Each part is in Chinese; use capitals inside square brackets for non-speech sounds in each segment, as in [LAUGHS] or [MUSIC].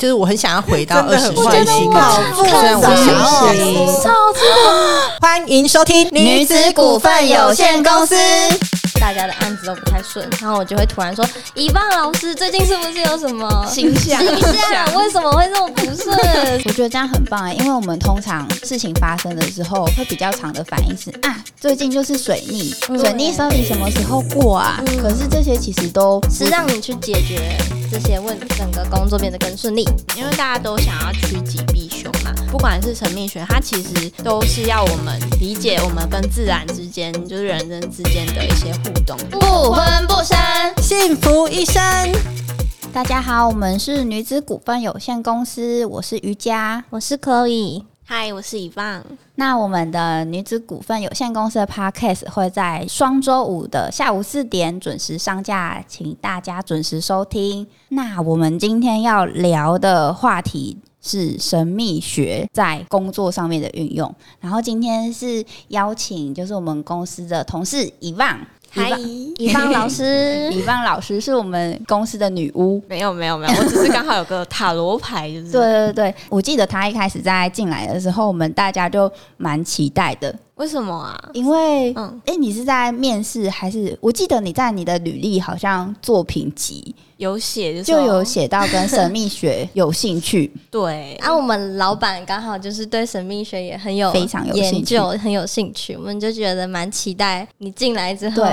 就是我很想要回到二十岁虽然我想要超欢迎收听女子股份有限公司。大家的案子都不太顺，然后我就会突然说：“一棒老师最近是不是有什么形象形象？为什么会这么不顺 [LAUGHS] 我觉得这样很棒哎，因为我们通常事情发生的时候，会比较长的反应是啊，最近就是水逆，嗯水逆生理什么时候过啊？嗯可是这些其实都？”是让你去解决这些问题，整个工作变得更顺利。因为大家都想要趋吉避不管是神秘学，它其实都是要我们理解我们跟自然之间，就是人跟之间的一些互动。不婚不生，幸福一生。大家好，我们是女子股份有限公司，我是瑜伽。我是 Chloe。嗨，我是以棒。那我们的女子股份有限公司的 podcast 会在双周五的下午四点准时上架，请大家准时收听。那我们今天要聊的话题是神秘学在工作上面的运用。然后今天是邀请就是我们公司的同事以望，嗨，乙棒老师，[LAUGHS] 以望老师是我们公司的女巫。没有没有没有，我只是刚好有个塔罗牌，就是 [LAUGHS] 对对对，我记得他一开始在进来的时候，我们大家就蛮期待的，为什么啊？因为，嗯哎、你是在面试还是？我记得你在你的履历好像作品集有写就有写到跟神秘学有兴趣，[LAUGHS] 对啊，我们老板刚好就是对神秘学也很有非常有研究，很有兴趣，我们就觉得蛮期待你进来之后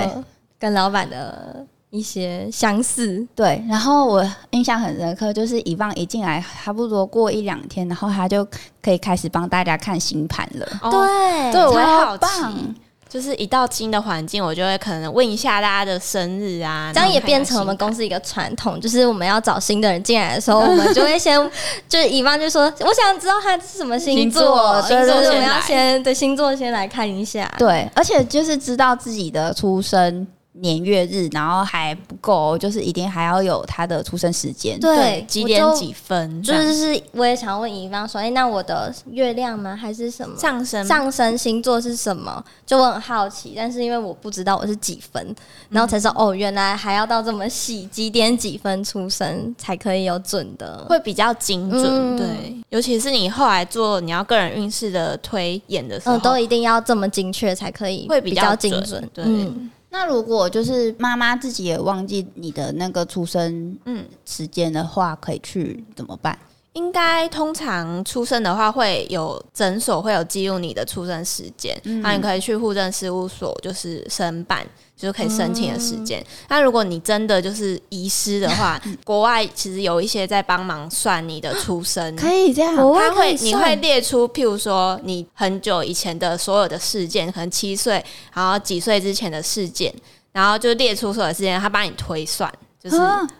跟老板的一些相似。对。然后我印象很深刻，就是以望一进来，差不多过一两天，然后他就可以开始帮大家看星盘了。哦对对，我好奇棒，就是一到新的环境，我就会可能问一下大家的生日啊，这样也变成我们公司一个传统，就是我们要找新的人进来的时候，我们就会先 [LAUGHS] 就是乙方就说，我想知道他是什么星座，星座对对对我们要先对星座先来看一下。对，而且就是知道自己的出生年月日，然后还不够，就是一定还要有他的出生时间。对，几点几分这就是，是我也想要问乙方说，哎、那我的月亮吗？还是什么？上升上升星座是什么？就我很好奇，但是因为我不知道我是几分，然后才知道、哦，原来还要到这么细，几点几分出生才可以有准的。会比较精准，嗯对，尤其是你后来做你要个人运势的推演的时候，嗯，都一定要这么精确才可以，会比较精准准。对嗯，那如果就是妈妈自己也忘记你的那个出生嗯时间的话，可以去怎么办？应该通常出生的话会有诊所会有记录你的出生时间，嗯那、你可以去户政事务所就是申办，就是可以申请的时嗯间。那如果你真的就是遗失的话，国外其实有一些在帮忙算你的出生。[GASPS] 可以这样他会，你会列出，譬如说你很久以前的所有的事件，可能七岁，然后几岁之前的事件，然后就列出所有的事件，他帮你推算，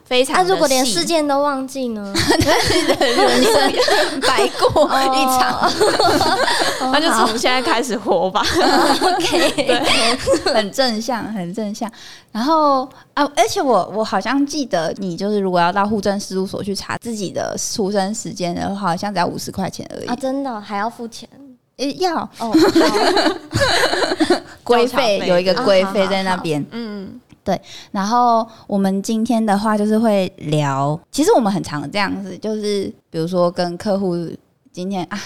非常那如果连事件都忘记呢？[LAUGHS] 人生 [LAUGHS] 白过一场，[LAUGHS] 那就从现在开始活吧。OK，很正向，很正向。然后啊，而且我我好像记得，你就是如果要到户政事务所去查自己的出生时间的话，好像只要五十块钱而已。啊，真的？还要付钱？诶要。规交费费有一个啊规费在那边。嗯，对。然后我们今天的话就是会聊，其实我们很常这样子，就是比如说跟客户今天啊，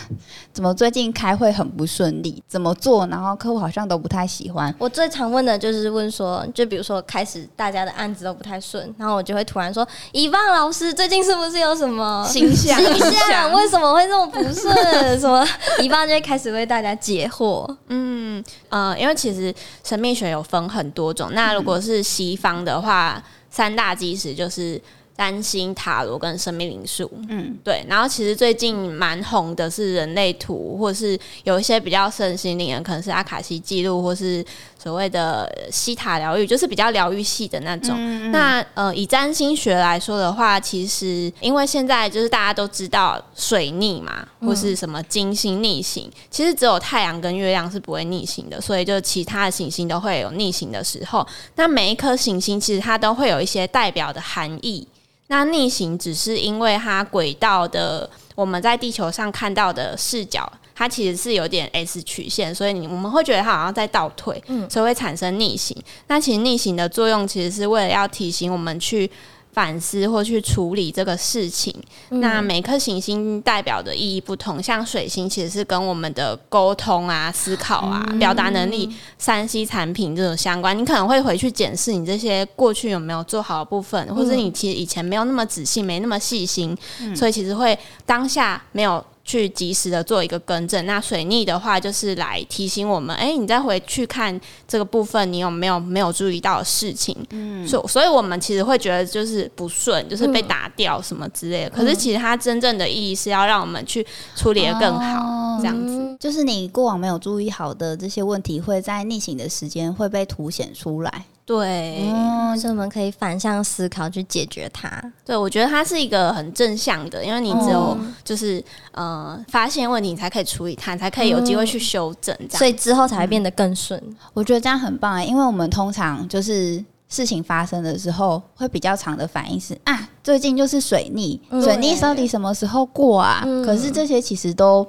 怎么最近开会很不顺利，怎么做，然后客户好像都不太喜欢。我最常问的就是问说，就比如说开始大家的案子都不太顺，然后我就会突然说：“乙棒老师最近是不是有什么形象形象？为什么会这么不顺？[LAUGHS] 什么？”乙棒就会开始为大家解惑。嗯呃，因为其实神秘学有分很多种，那如果是西方的话，三大基石就是占星、塔罗跟生命灵数。嗯，对，然后其实最近蛮红的是人类图，或是有一些比较身心灵的，可能是阿卡西记录，或是所谓的呃西塔疗愈，就是比较疗愈系的那种。那呃，以占星学来说的话，其实因为现在就是大家都知道水逆嘛，或是什么金星逆行，其实只有太阳跟月亮是不会逆行的，所以就其他的行星都会有逆行的时候。那每一颗行星其实它都会有一些代表的含义。那逆行只是因为它轨道的我们在地球上看到的视角，它其实是有点 S 曲线，所以你我们会觉得它好像在倒退，嗯所以会产生逆行。那其实逆行的作用其实是为了要提醒我们去反思或去处理这个事情。那每颗行星代表的意义不同，像水星其实是跟我们的沟通啊、思考啊、表达能力、三 C 产品这种相关。你可能会回去检视你这些过去有没有做好的部分，或者你其实以前没有那么仔细、没那么细心，所以其实会当下没有。去及时的做一个更正。那水逆的话，就是来提醒我们，哎、你再回去看这个部分，你有没有没有注意到的事情？嗯，所所以我们其实会觉得就是不顺，就是被打掉什么之类的。可是其实它真正的意义是要让我们去处理的更好，哦这样子。就是你过往没有注意好的这些问题，会在逆行的时间会被凸显出来。对，嗯，所以我们可以反向思考去解决它。对，我觉得它是一个很正向的，因为你只有哦就是、呃发现问题，你才可以处理它，才可以有机会去修正。这样，所以之后才会变得更顺。我觉得这样很棒、欸，因为我们通常就是事情发生的时候，会比较长的反应是啊，最近就是水逆，嗯水逆到底什么时候过啊？嗯可是这些其实都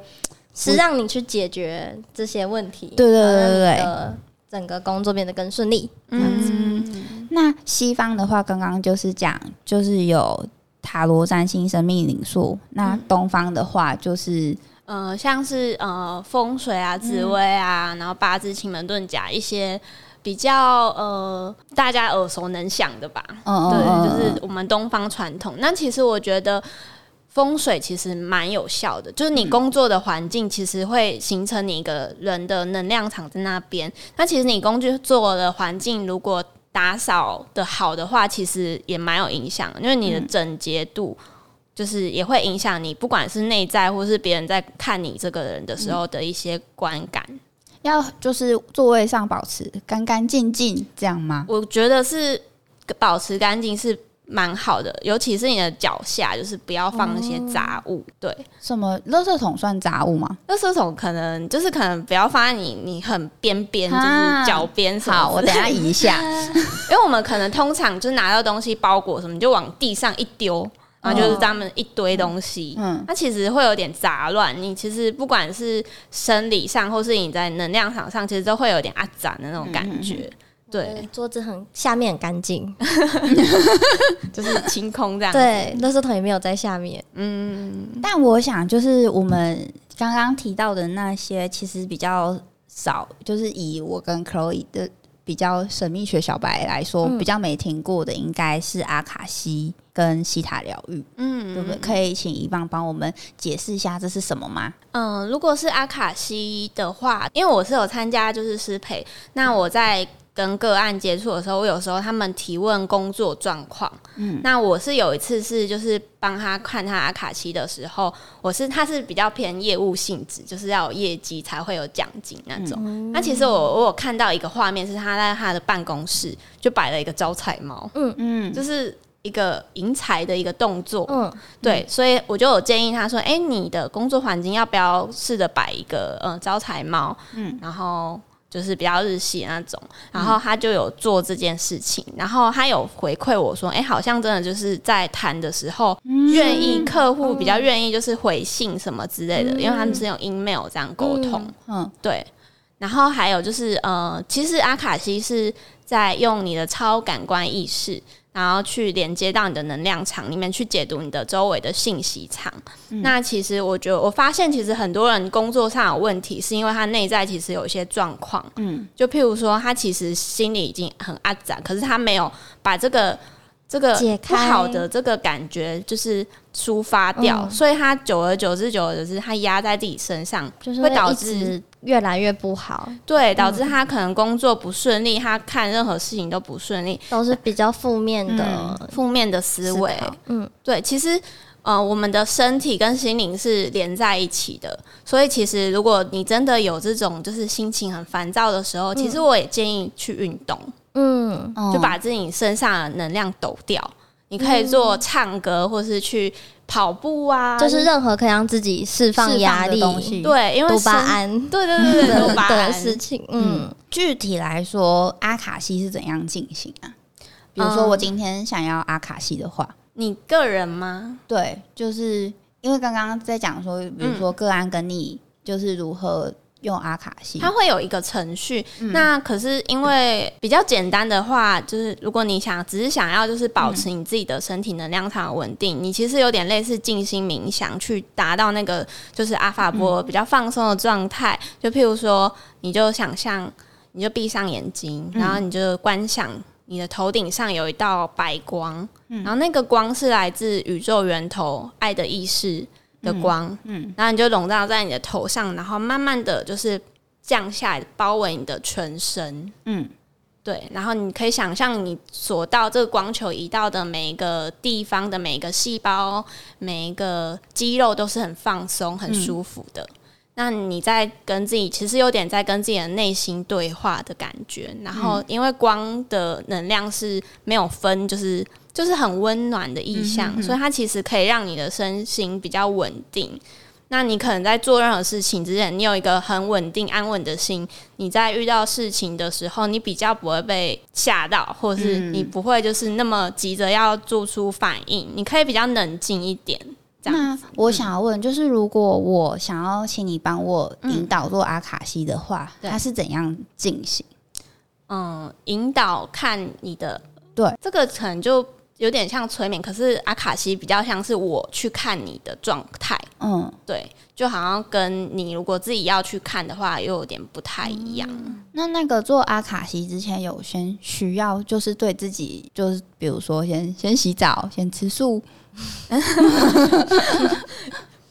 是让你去解决这些问题，对对对对整个工作变得更顺利。嗯，那西方的话，刚刚就是讲就是有塔罗占星、生命灵数，那东方的话就是呃，像是呃风水啊、紫薇啊，然后八字、奇门遁甲一些比较呃大家耳熟能详的吧。嗯对，嗯就是我们东方传统。那其实我觉得风水其实蛮有效的，就是你工作的环境其实会形成你一个人的能量场在那边。那其实你工作的环境如果打扫的好的话，其实也蛮有影响的，因为你的整洁度。就是也会影响你，不管是内在或是别人在看你这个人的时候的一些观感。要就是座位上保持干干净净，这样吗？我觉得是保持干净是蛮好的，尤其是你的脚下，就是不要放那些杂物。对，什么垃圾桶算杂物吗？垃圾桶可能就是可能不要放在你你很边边，就是啊脚边。好，我等一下移一下。[LAUGHS] 因为我们可能通常就是拿到东西包裹什么，你就往地上一丢。然后就是他们一堆东西，嗯那其实会有点杂乱。你其实不管是生理上，或是你在能量场上，其实都会有点阿展的那种感觉。对，桌子很下面很干净，[LAUGHS] 就是清空这样。，对，垃圾桶也没有在下面。嗯，但我想，就是我们刚刚提到的那些，其实比较少，就是以我跟 Chloe 的比较神秘学小白来说，嗯比较没听过的，应该是阿卡西跟西塔疗愈，嗯对不对？可以请一棒帮我们解释一下这是什么吗？嗯，如果是阿卡西的话，因为我是有参加就是师培，那我在跟个案接触的时候，我有时候他们提问工作状况，嗯，那我是有一次是就是帮他看他阿卡西的时候，我是他是比较偏业务性质，就是要有业绩才会有奖金那种。那其实我我有看到一个画面，是他在他的办公室就摆了一个招财猫，嗯嗯，就是一个迎财的一个动作，嗯，对，所以我就有建议他说：“哎、你的工作环境要不要试着摆一个呃招财猫？嗯，然后就是比较日系那种。然后他就有做这件事情，然后他有回馈我说：，哎、好像真的就是在谈的时候，愿、意客户比较愿意就是回信什么之类的，因为他们是用 email 这样沟通。嗯对，然后还有就是呃，其实阿卡西是在用你的超感官意识，然后去连接到你的能量场里面去解读你的周围的信息场。那其实我觉得，我发现其实很多人工作上有问题，是因为他内在其实有一些状况。嗯，就譬如说，他其实心里已经很阿展，可是他没有把这个。这个不好的这个感觉就是抒发掉，嗯。所以他久而久之，久而久之，他压在自己身上，就是会导致越来越不好，对，导致他可能工作不顺利，他看任何事情都不顺利，都是比较负面的。负面的思维。嗯，对，其实呃，我们的身体跟心灵是连在一起的，所以其实如果你真的有这种就是心情很烦躁的时候，其实我也建议去运动，嗯，就把自己身上的能量抖掉。你可以做唱歌，或是去跑步啊，就是任何可以让自己释放压力放的东西。对，因为多巴身，胺。对对对对，的 [LAUGHS] 多巴的胺事情。嗯，具体来说，阿卡西是怎样进行啊？比如说，嗯。我今天想要阿卡西的话，你个人吗？对，就是因为刚刚在讲说，比如说个案跟你就是如何用阿卡西？它会有一个程序，那可是因为比较简单的话，就是如果你想只是想要就是保持你自己的身体能量场稳定，你其实有点类似静心冥想，去达到那个就是阿法波比较放松的状态。就譬如说，你就想象，你就闭上眼睛，然后你就观想你的头顶上有一道白光，然后那个光是来自宇宙源头爱的意识。的光，嗯，然后你就笼罩在你的头上，然后慢慢的就是降下来，包围你的全身，嗯，对，然后你可以想象你所到这个光球移到的每一个地方的每一个细胞、每一个肌肉都是很放松、很舒服的。那你在跟自己，其实有点在跟自己的内心对话的感觉。然后，因为光的能量是没有分，就是就是很温暖的意象，所以它其实可以让你的身心比较稳定。那你可能在做任何事情之前，你有一个很稳定、安稳的心，你在遇到事情的时候，你比较不会被吓到，或者是你不会就是那么急着要做出反应，你可以比较冷静一点。那我想要问，就是如果我想要请你帮我引导做阿卡西的话，它是怎样进行？嗯，引导看你的，对，这个可能就有点像催眠，可是阿卡西比较像是我去看你的状态，嗯，对，就好像跟你如果自己要去看的话，又有点不太一样。那那个做阿卡西之前，有先需要就是对自己，就是比如说先先洗澡，先吃素。[LAUGHS]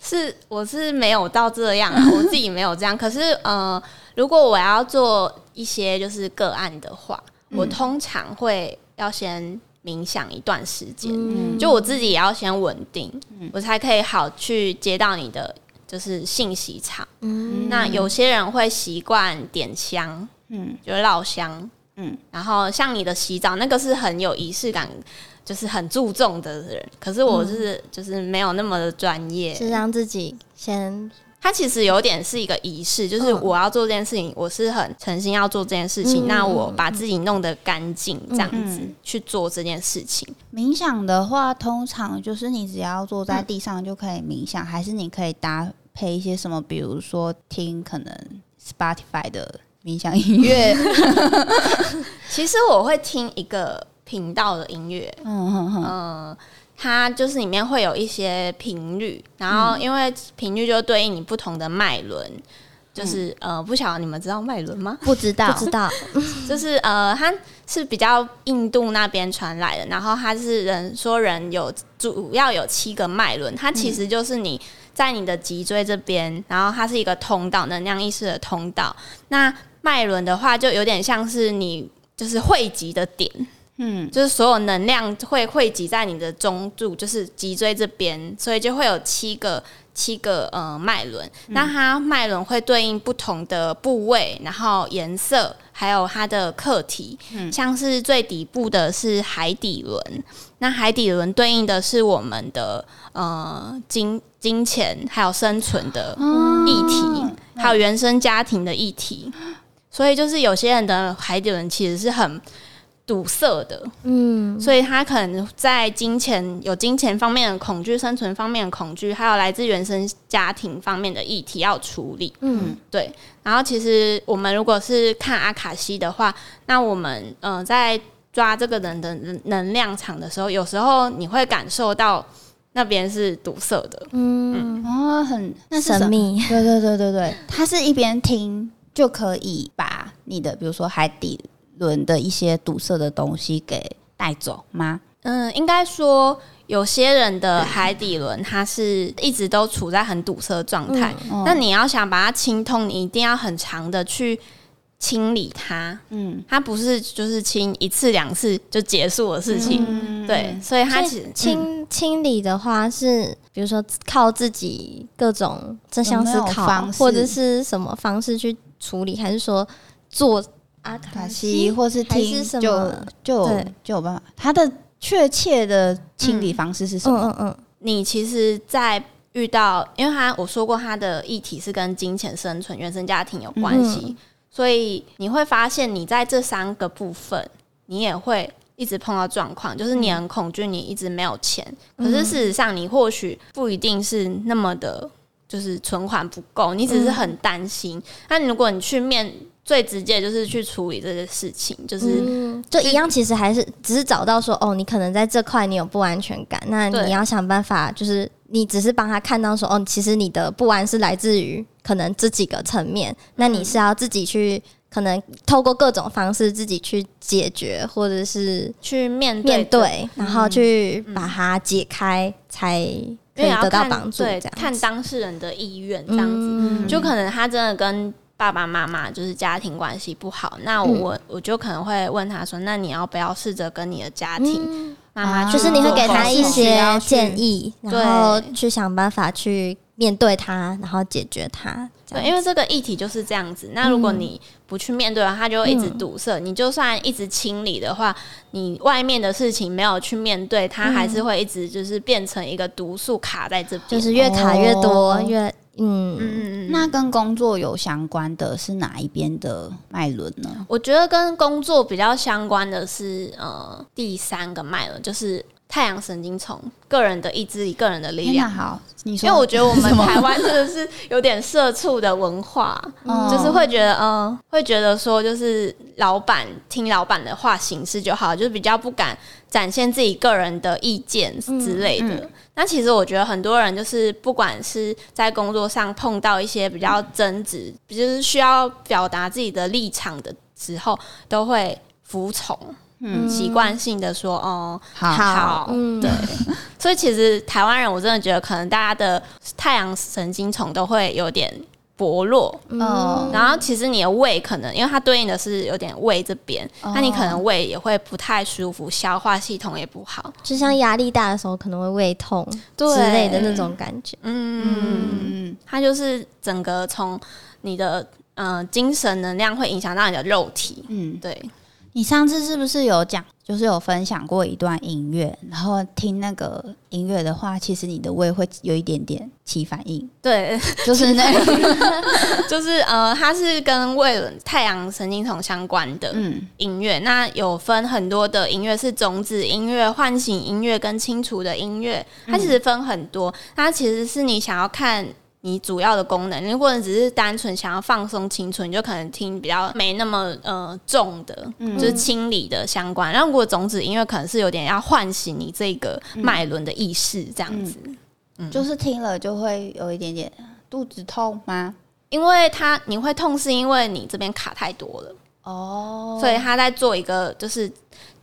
是，我是没有到这样，[LAUGHS] 我自己没有这样。可是，呃，如果我要做一些就是个案的话，我通常会要先冥想一段时间，就我自己也要先稳定，我才可以好去接到你的就是信息场。嗯那有些人会习惯点香，嗯，就是绕香，嗯，然后像你的洗澡，那个是很有仪式感。就是很注重的人，可是我是就是没有那么的专业，是让自己先。他其实有点是一个仪式，就是我要做这件事情，我是很诚心要做这件事情，那我把自己弄得干净，这样子去做这件事情。冥想的话，通常就是你只要坐在地上就可以冥想，还是你可以搭配一些什么，比如说听可能 Spotify 的冥想音乐。[LAUGHS] 其实我会听一个。频道的音乐，嗯嗯，它就是里面会有一些频率，然后因为频率就对应你不同的脉轮，就是呃，不晓得你们知道脉轮吗？不知道，不知道，[LAUGHS] 就是呃，它是比较印度那边传来的，然后它是人说人有主要有七个脉轮，它其实就是你在你的脊椎这边，然后它是一个通道，能量意识的通道。那脉轮的话，就有点像是你就是汇集的点。嗯，就是所有能量会汇集在你的中柱，就是脊椎这边，所以就会有七个七个呃脉轮。那它脉轮会对应不同的部位，然后颜色，还有它的课题。嗯，像是最底部的是海底轮，那海底轮对应的是我们的呃金金钱，还有生存的议题，还有原生家庭的议题。所以就是有些人的海底轮其实是很。堵塞的，嗯，所以他可能在金钱有金钱方面的恐惧、生存方面的恐惧，还有来自原生家庭方面的议题要处理，嗯，对。然后其实我们如果是看阿卡西的话，那我们嗯在抓这个人的能量场的时候，有时候你会感受到那边是堵塞的，嗯，哦，很神秘，对对对对对，他是一边听就可以把你的，比如说海底。轮的一些堵塞的东西给带走吗？嗯，应该说有些人的海底轮，它是一直都处在很堵塞的状态。那你要想把它清通，你一定要很长的去清理它。嗯，它不是就是清一次两次就结束的事情。对，所以它清清理的话是，比如说靠自己各种正向思考，或者是什么方式去处理，还是说做？阿卡西，或是听，就就就有办法。它的确切的清理方式是什么？嗯嗯嗯。你其实，在遇到，因为他我说过，他的议题是跟金钱、生存、原生家庭有关系，所以你会发现，你在这三个部分，你也会一直碰到状况，就是你很恐惧，你一直没有钱。可是事实上，你或许不一定是那么的。就是存款不够，你只是很担心。那、如果你去面最直接就是去处理这些事情，就是、嗯，就一样，其实还是只是找到说，哦，你可能在这块你有不安全感，那你要想办法，就是你只是帮他看到说，哦，其实你的不安是来自于可能这几个层面，那你是要自己去，可能透过各种方式自己去解决，或者是去面对面对，然后去把它解开，才可以得到帮助。对这样，看当事人的意愿这样子。嗯就可能他真的跟爸爸妈妈就是家庭关系不好，那嗯我、我就可能会问他说：“那你要不要试着跟你的家庭嗯妈妈啊就是你会给他一些建议，然后去想办法去面对他，然后解决他。对，因为这个议题就是这样子。那如果嗯你不去面对，它就会一直堵塞。你就算一直清理的话，你外面的事情没有去面对，它还是会一直就是变成一个毒素卡在这边。就是越卡越多，哦越嗯嗯嗯嗯，那跟工作有相关的是哪一边的脉轮呢？我觉得跟工作比较相关的是呃第三个脉轮，就是太阳神经丛，个人的意志力、个人的力量。好，你说，因为我觉得我们 [LAUGHS] 台湾真的是有点社畜的文化，嗯就是会觉得，嗯、会觉得说，就是老板听老板的话行事就好，就是比较不敢展现自己个人的意见之类的。嗯那其实我觉得很多人就是不管是在工作上碰到一些比较争执，就是需要表达自己的立场的时候，都会服从，嗯。习惯性的说，哦、好。好。嗯，对，[LAUGHS] 所以其实台湾人，我真的觉得可能大家的太阳神经丛都会有点薄弱。嗯。然后其实你的胃可能，因为它对应的是有点胃这边，那你可能胃也会不太舒服，消化系统也不好。就像压力大的时候可能会胃痛之对类的那种感觉。嗯，嗯，它就是整个从你的呃精神能量会影响到你的肉体。嗯，对，你上次是不是有讲，就是有分享过一段音乐，然后听那个音乐的话，其实你的胃会有一点点起反应，对，[LAUGHS] 就是那 [LAUGHS] 就是呃，它是跟胃、太阳神经丛相关的。嗯音乐，那有分很多的音乐，是种子音乐、唤醒音乐跟清除的音乐，它其实分很多。它其实是你想要看你主要的功能，如果你只是单纯想要放松、青春，你就可能听比较没那么呃重的，就是清理的相关。然后如果种子音乐可能是有点要唤醒你这个脉轮的意识这样子。就是听了就会有一点点肚子痛吗？因为它你会痛，是因为你这边卡太多了，哦。所以他在做一个就是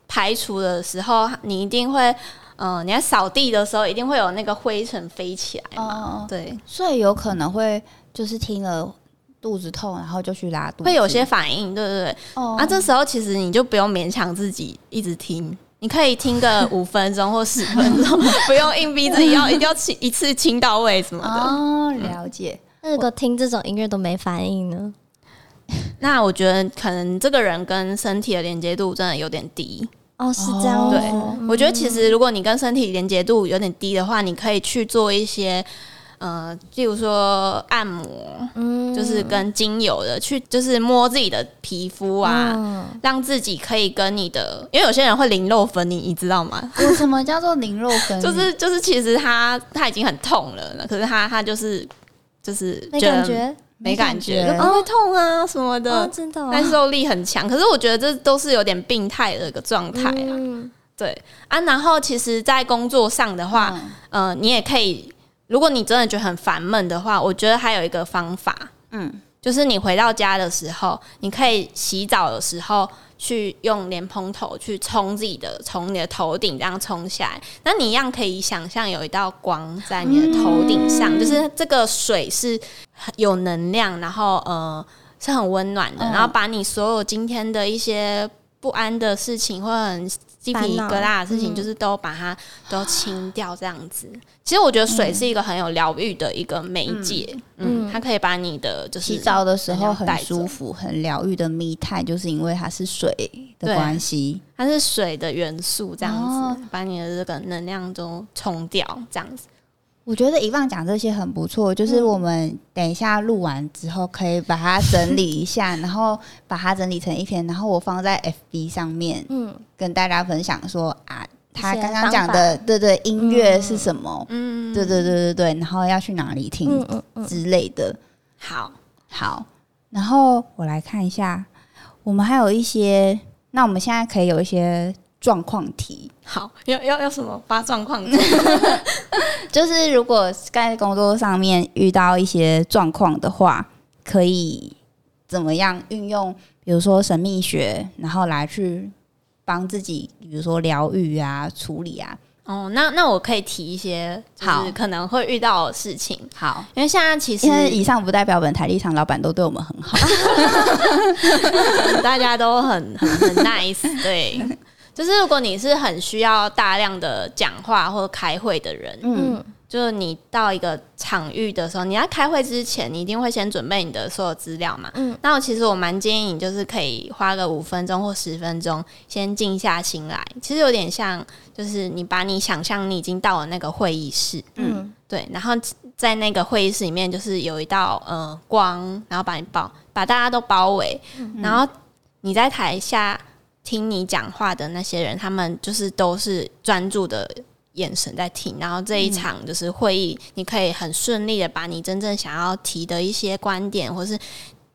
排除的时候，你一定会，呃，你在扫地的时候一定会有那个灰尘飞起来嘛，哦，对，所以有可能会就是听了肚子痛，然后就去拉肚子，会有些反应，对对对。哦啊，这时候其实你就不用勉强自己一直听。你可以听个 [LAUGHS] 五分钟或十分钟，[LAUGHS] 不用硬逼自己要一定要清一次清到位什么的。哦，了解，那如果听这种音乐都没反应呢？那我觉得可能这个人跟身体的连接度真的有点低。哦，是这样子。对，我觉得其实如果你跟身体连接度有点低的话，你可以去做一些。呃，例如说按摩，嗯就是跟精油的去，就是摸自己的皮肤啊，嗯让自己可以跟你的，因为有些人会零肉分离，你知道吗？有什么叫做零肉分离？[LAUGHS] 就是就是，其实他他已经很痛了，可是他他就是就是没觉得感觉没感觉，不会痛啊什么的，哦，真的哦，耐受力很强。可是我觉得这都是有点病态的一个状态啊。嗯。对。啊，然后其实，在工作上的话，嗯。呃，你也可以，如果你真的觉得很烦闷的话，我觉得还有一个方法，嗯就是你回到家的时候，你可以洗澡的时候去用莲蓬头去冲自己的，从你的头顶这样冲下来。那你一样可以想象有一道光在你的头顶上，就是这个水是很有能量，然后呃是很温暖的，嗯然后把你所有今天的一些不安的事情或很鸡皮疙瘩的事情，就是都把它都清掉，这样子。其实我觉得水是一个很有疗愈的一个媒介，嗯，嗯它可以把你的就是洗澡的时候很舒服、很疗愈的密态，就是因为它是水的关系。它是水的元素，这样子、哦。把你的这个能量都冲掉，这样子。我觉得以放讲这些很不错，就是我们等一下录完之后，可以把它整理一下，然后把它整理成一篇，然后我放在 FB 上面嗯，跟大家分享说啊，他刚刚讲的，对对，音乐是什么？嗯，对对对对对，然后要去哪里听之类的。好，好，然后我来看一下，我们还有一些，那我们现在可以有一些状况题，好，要要要什么发状况？[LAUGHS] 就是如果在工作上面遇到一些状况的话，可以怎么样运用，比如说神秘学，然后来去帮自己，比如说疗愈啊、处理啊。哦，那那我可以提一些，就好是可能会遇到的事情，好，因为现在其实因为以上不代表本台立场，老板都对我们很好。[LAUGHS] 大家都很很很 nice，对。[LAUGHS] 就是如果你是很需要大量的讲话或开会的人，嗯嗯就是你到一个场域的时候，你要开会之前，你一定会先准备你的所有资料嘛。嗯那我其实我蛮建议你，就是可以花个五分钟或十分钟，先静下心来。其实有点像，就是你把你想象你已经到了那个会议室，嗯对，然后在那个会议室里面，就是有一道呃光，然后把你包，把大家都包围，然后你在台下听你讲话的那些人，他们就是都是专注的眼神在听，然后这一场就是会议，你可以很顺利的把你真正想要提的一些观点，或是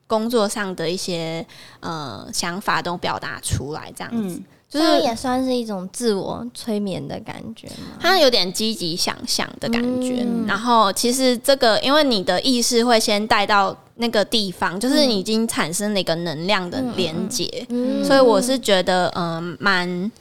工作上的一些呃想法都表达出来，这样子。嗯，就是也算是一种自我催眠的感觉吗？它有点积极想象的感觉。嗯然后其实这个，因为你的意识会先带到那个地方，就是你已经产生了一个能量的连接。嗯所以我是觉得，嗯、蛮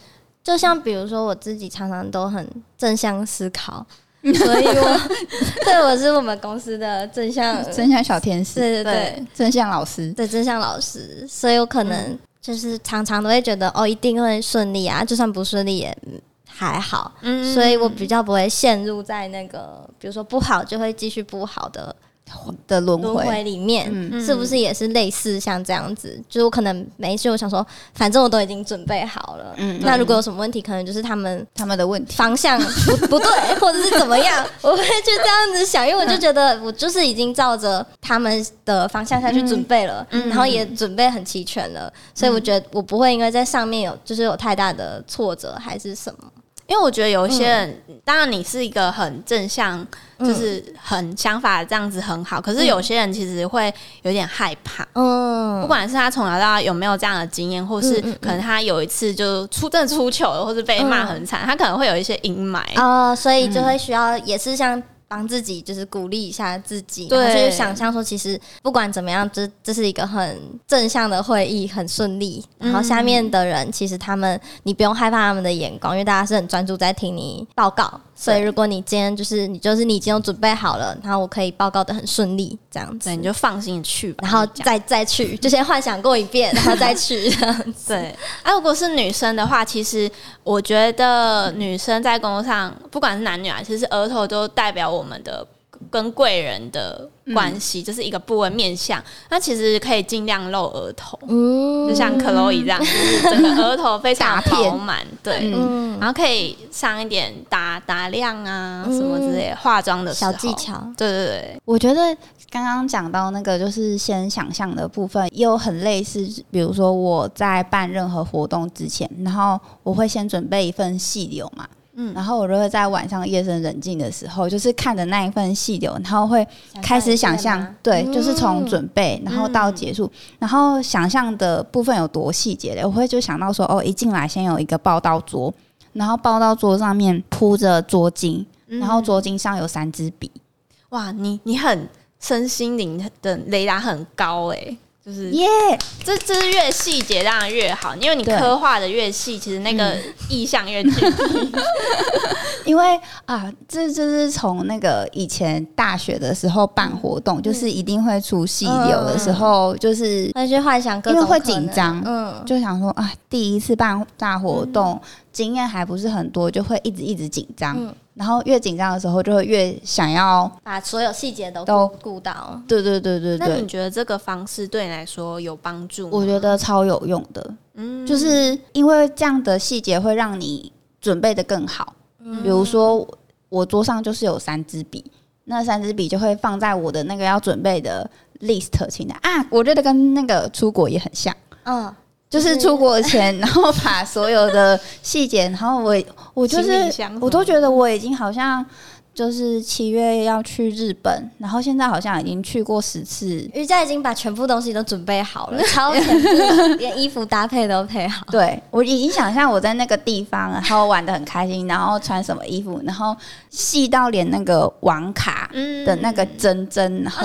就像比如说我自己常常都很正向思考，[LAUGHS] 所以我 [LAUGHS] 对我是我们公司的正向正向小天使，对对对。正向老师，对正向老师，所以我可能就是常常都会觉得哦一定会顺利啊，就算不顺利也嗯还好，嗯。所以我比较不会陷入在那个比如说不好就会继续不好的的轮轮回，里面。嗯是不是也是类似像这样子？就是我可能没事，我想说，反正我都已经准备好了。嗯那如果有什么问题，可能就是他们他们的问题。方向不 [LAUGHS] 不对，或者是怎么样，[LAUGHS] 我会去这样子想，因为我就觉得 [LAUGHS] 我就是已经照着他们的方向下去准备了，嗯然后也准备很齐全了，所以我觉得我不会因为在上面有就是有太大的挫折还是什么。因为我觉得有一些人，当然你是一个很正向，就是很想法这样子很好，可是有些人其实会有点害怕。嗯不管是他从小到大有没有这样的经验，或是可能他有一次就出真的出糗了，或是被骂很惨，他可能会有一些阴霾。啊、所以就会需要也是像。帮自己就是鼓励一下自己，就是想象说，其实不管怎么样，这这是一个很正向的会议，很顺利。然后下面的人，其实他们你不用害怕他们的眼光，因为大家是很专注在听你报告。所以如果你今天就是你就是你已经有准备好了，然后我可以报告的很顺利，这样子对，，你就放心的去吧。然后再再去，就先幻想过一遍，然后再去这样子。对，啊，如果是女生的话，其实我觉得女生在工作上，不管是男女啊，其实额头都代表我们的跟贵人的关系，就是一个部位面相。那其实可以尽量露额头，嗯就像克洛伊这样，就是整个额头非常饱满，对。[LAUGHS] 然后可以上一点打打亮啊，什么之类，化妆的小技。巧，对对对，我觉得刚刚讲到那个就是先想象的部分，也有很类似。比如说我在办任何活动之前，然后我会先准备一份细流嘛，嗯。然后我就会在晚上夜深人静的时候，就是看着那一份细流，然后会开始想象，对，嗯。就是从准备然后到结束，然后想象的部分有多细节的，我会就想到说，哦，一进来先有一个报道桌，然后报道桌上面铺着桌巾，嗯。然后桌巾上有三支笔，哇，你你很身心灵的雷达很高哎、就是耶、这这是越细节当然越好，因为你刻画的越细，其实那个意象越具体。[LAUGHS] 因为啊，这就是从那个以前大学的时候办活动，就是一定会出戏流的时候，就是那些幻想各因为会紧张嗯，就想说啊，第一次办大活动，经验还不是很多，就会一直一直紧张。嗯然后越紧张的时候，就会越想要，把所有细节都都顾顾到。对对对对那你对，觉得这个方式对你来说有帮助吗？我觉得超有用的，嗯就是因为这样的细节会让你准备的更好。嗯比如说，我桌上就是有三支笔，那三支笔就会放在我的那个要准备的 list 清单啊。我觉得跟那个出国也很像，嗯，就是出国前，[LAUGHS] 然后把所有的细节，然后我我就是我都觉得我已经好像就是七月要去日本，然后现在好像已经去过十次。瑜伽已经把全部东西都准备好了，超全部，[LAUGHS] 连衣服搭配都配好。对我已经想象我在那个地方，然后玩的很开心，然后穿什么衣服，然后细到连那个网卡嗯的那个针针，然后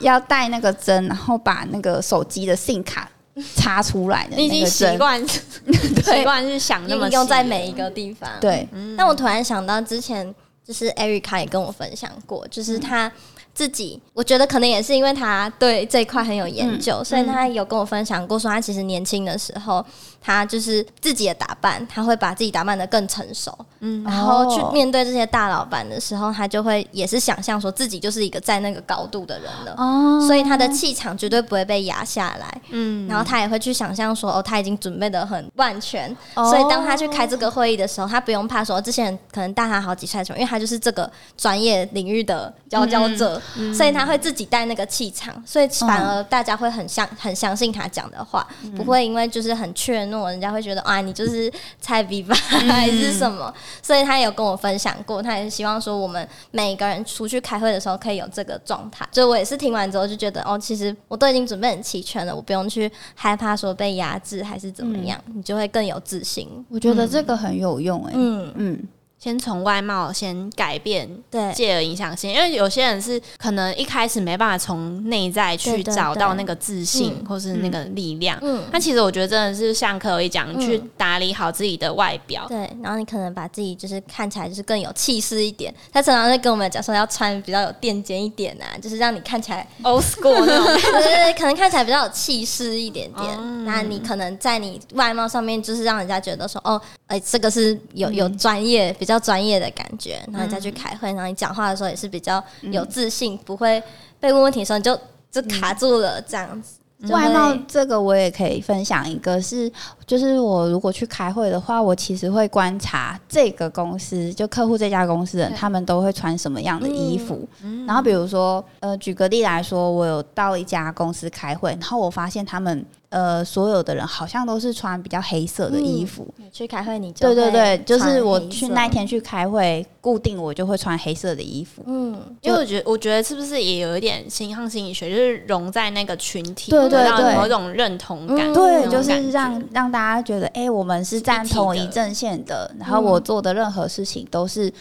要带那个针，然后把那个手机的 SIM 卡插出来的你已经。习惯 [LAUGHS] 习惯是想那么用用在每一个地方。对，但我突然想到，之前就是 Erica 也跟我分享过，就是他自己，我觉得可能也是因为他对这一块很有研究，所以他有跟我分享过，说他其实年轻的时候，他就是自己的打扮，他会把自己打扮的更成熟，嗯，然后去哦。面对这些大老板的时候，他就会也是想象说自己就是一个在那个高度的人了。哦。所以他的气场绝对不会被压下来，嗯，然后他也会去想象说，哦，他已经准备的很万全，哦。所以当他去开这个会议的时候，他不用怕说这些人可能大他好几岁什么，因为他就是这个专业领域的佼佼者，所以他会自己带那个气场，所以反而大家会很相很相信他讲的话，不会因为就是很怯懦，人家会觉得啊你就是菜逼吧还是什么，所以他有跟我分享过，他也是希望说我们每一个人出去开会的时候可以有这个状态，所以我也是听完之后就觉得哦，其实我都已经准备很齐全了，我不用去害怕说被压制还是怎么样，你就会更有自信。我觉得这个很有用哎、嗯，嗯，先从外貌先改变，对，借而影响性，因为有些人是可能一开始没办法从内在去找到那个自信嗯或是那个力量。嗯，那其实我觉得真的是像可以讲，嗯去打理好自己的外表。对，然后你可能把自己就是看起来就是更有气势一点。他常常会跟我们讲说要穿比较有垫肩一点啊，就是让你看起来 old school [LAUGHS] 对对对，可能看起来比较有气势一点点。嗯那你可能在你外貌上面，就是让人家觉得说，哦，哎、这个是有有专业、比较专业的感觉。然后你再去开会，然后你讲话的时候也是比较有自信，不会被问问题的时候你就就卡住了这样子。外貌这个我也可以分享一个是，就是我如果去开会的话，我其实会观察这个公司，就客户这家公司的人，他们都会穿什么样的衣服。然后比如说，呃，举个例来说，我有到一家公司开会，然后我发现他们呃所有的人好像都是穿比较黑色的衣服。你去开会，你对对对，就是我去那一，天去开会，固定我就会穿黑色的衣服。嗯，因为我觉得，我觉得是不是也有一点形象心理学，就是融在那个群体，对对对某种认同感。嗯对，就是让让大家觉得，哎、我们是站同一阵线的，然后我做的任何事情都是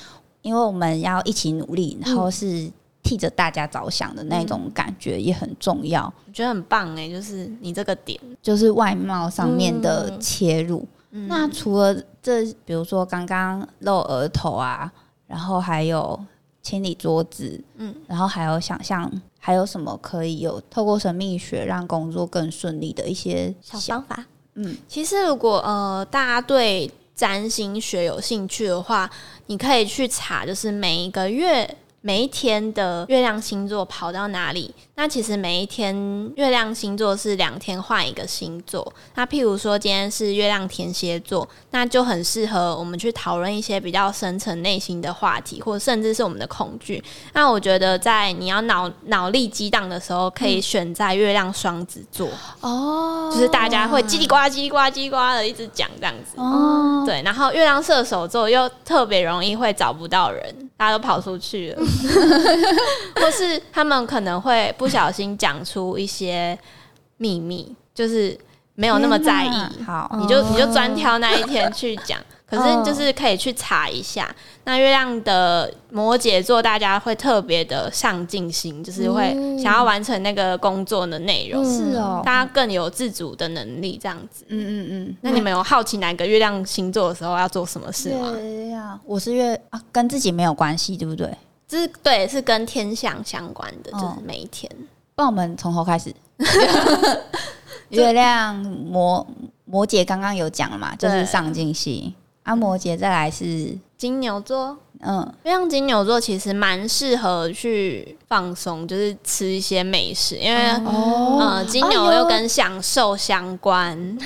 因为我们要一起努力，然后是替着大家着想的那种感觉也很重要，我觉得很棒哎，就是你这个点，就是外貌上面的嗯切入。那除了这，比如说刚刚露额头啊，然后还有清理桌子，嗯，然后还有想象。还有什么可以有透过神秘学让工作更顺利的一些小想方法，嗯其实如果呃大家对占星学有兴趣的话，你可以去查，就是每一个月。每一天的月亮星座跑到哪里？那其实每一天月亮星座是两天换一个星座。那譬如说今天是月亮天蝎座，那就很适合我们去讨论一些比较深层内心的话题，或甚至是我们的恐惧。那我觉得在你要脑脑力激荡的时候，可以选在月亮双子座。哦就是大家会叽里呱啦、叽里呱啦、叽里呱啦的一直讲这样子。哦，对，然后月亮射手座又特别容易会找不到人，大家都跑出去了，[LAUGHS] 或是他们可能会不小心讲出一些秘密，就是没有那么在意。好，你就你就专挑那一天去讲，可是就是可以去查一下。那月亮的摩羯座，大家会特别的上进心，就是会想要完成那个工作的内容，是哦，大家更有自主的能力，这样子。嗯嗯嗯，那你们有好奇哪个月亮星座的时候要做什么事吗？月亮，我是月啊，跟自己没有关系，对不对？这是对，是跟天象相关的，哦就是每一天。帮我们从头开始。[LAUGHS] 月亮摩摩羯刚刚有讲了嘛，就是上进心。啊，摩羯再来是金牛座，嗯月亮金牛座其实蛮适合去放松，就是吃一些美食，因为、哦呃，金牛又跟享受相关。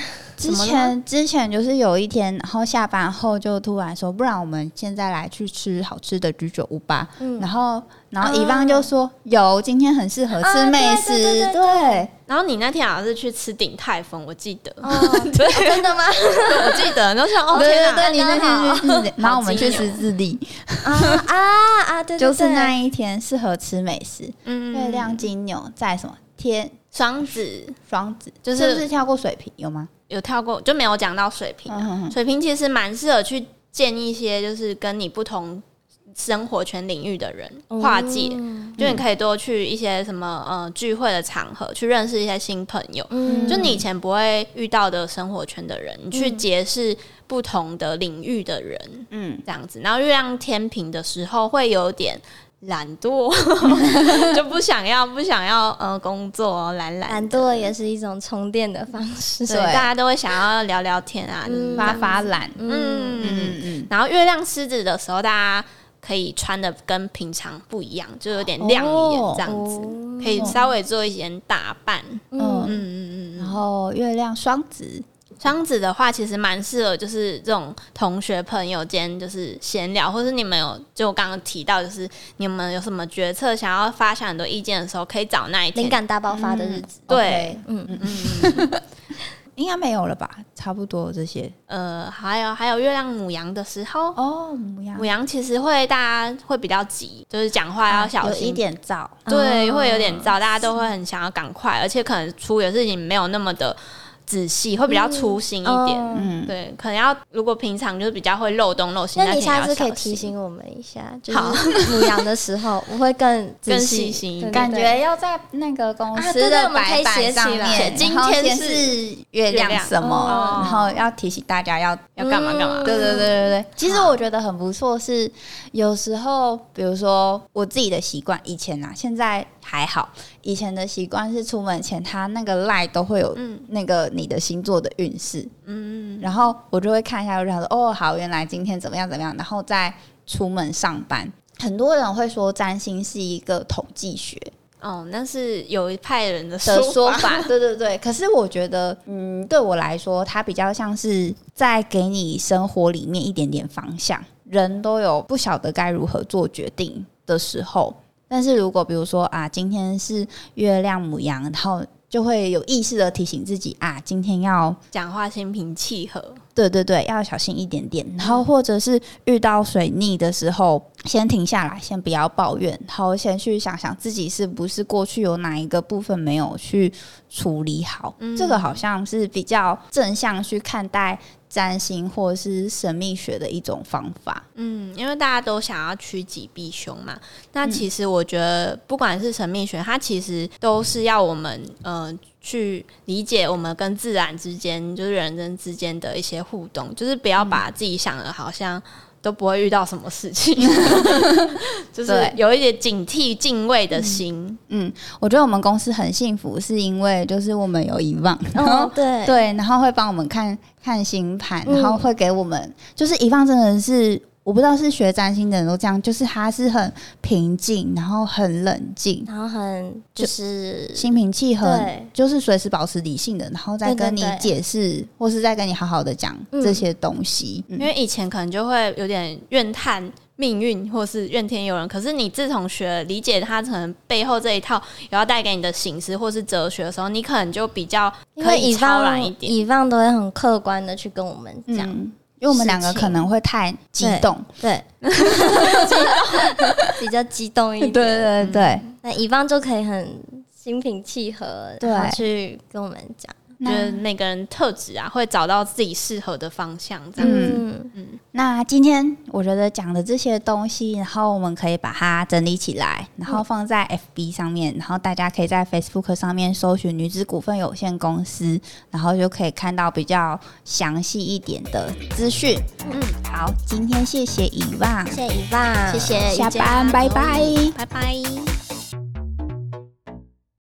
之前之前就是有一天，然后下班后就突然说，不然我们现在来去吃好吃的居酒屋吧。嗯然后然后乙方就说、有，今天很适合吃啊美食，对对对对对然后你那天好像是去吃鼎泰丰，我记得，哦，[LAUGHS] 真的吗？我记得，然后想哦对天哪，对对，你那天去吃，然后我们去吃自立，啊啊啊！对，对就是那一天适合吃美食。嗯月亮金牛在什么天双子双子，就是是不是跳过水瓶有吗？有跳过，就没有讲到水瓶啊。嗯水瓶其实蛮适合去见一些就是跟你不同生活圈领域的人跨界，嗯就你可以多去一些什么呃聚会的场合，去认识一些新朋友。嗯就你以前不会遇到的生活圈的人，你去结识不同的领域的人，嗯，这样子。然后月亮天平的时候会有点懒惰，[LAUGHS] 就不想要不想要呃工作懒懒懒惰也是一种充电的方式。所以大家都会想要聊聊天啊，嗯发发懒，嗯嗯嗯嗯，然后月亮狮子的时候，大家可以穿的跟平常不一样，就有点亮眼哦这样子，哦。可以稍微做一点打扮。嗯。嗯嗯嗯然嗯。后月亮双子，双子的话，其实蛮适合，就是这种同学朋友间就是闲聊，或是你们有就我刚刚提到，就是你们有什么决策想要发想很多意见的时候，可以找那一天灵。感大爆发的日子。对，嗯嗯嗯，应该没有了吧？差不多这些呃，还有还有月亮母羊的时候，哦，母羊母羊其实会大家会比较急，就是讲话要小心有一点躁，对，哦会有点躁，大家都会很想要赶快，而且可能处理的事情没有那么的仔细，会比较粗心一点。哦嗯，对，可能要如果平常就是比较会漏洞漏心，那你下次可以提醒我们一下，就好。是母羊的时候，我会更仔 [LAUGHS] 更细感对觉要在那个公司的白板上面，今天是月亮什么，哦。然后要提醒大家要要干嘛干嘛。对对对对对，其实我觉得很不错。是有时候，比如说我自己的习惯，以前啊，现在还好。以前的习惯是出门前，他那个 line 都会有嗯那个你的星座的运势，嗯，然后我就会看一下，我就想说，哦，好，原来今天怎么样怎么样，然后再出门上班。很多人会说占星是一个统计学，哦，那是有一派人的说法，对对对。可是我觉得，嗯，对我来说，它比较像是在给你生活里面一点点方向。人都有不晓得该如何做决定的时候，但是如果比如说啊，今天是月亮母羊，然后就会有意识的提醒自己啊，今天要讲话心平气和。对对对，要小心一点点。然后或者是遇到水逆的时候，先停下来，先不要抱怨，然后先去想想自己是不是过去有哪一个部分没有去处理好。这个好像是比较正向去看待占星或者是神秘学的一种方法。嗯，因为大家都想要趋吉避凶嘛。那其实我觉得，不管是神秘学，它其实都是要我们呃去理解我们跟自然之间，就是人跟之间的一些互动，就是不要把自己想的好像。都不会遇到什么事情，[LAUGHS] 就是有一点警惕、敬畏的心。嗯，我觉得我们公司很幸福，是因为就是我们有遗忘，然后哦，对对，然后会帮我们看看星盘，嗯然后会给我们，就是遗忘真的是，我不知道是学占星的人都这样，就是他是很平静，然后很冷静，然后很就是心平气和，就是随时保持理性的，然后再跟你解释，或是再跟你好好的讲嗯这些东西。嗯因为以前可能就会有点怨叹命运，或是怨天尤人。可是你自从学了理解他可能背后这一套有要带给你的形式或是哲学的时候，你可能就比较可以超方然一点。以方都会很客观的去跟我们讲，嗯，因为我们两个可能会太激对动，对，[LAUGHS] [LAUGHS] 比较激动一点。对对对。那乙方就可以很心平气和，对去跟我们讲。觉得每个人特质啊，会找到自己适合的方向。这样，子嗯，那今天我觉得讲的这些东西，然后我们可以把它整理起来，然后放在 FB 上面，然后大家可以在 Facebook 上面搜寻女子股份有限公司，然后就可以看到比较详细一点的资讯。嗯，好，今天谢谢遗忘，谢谢乙方，谢谢下班拜拜。拜拜。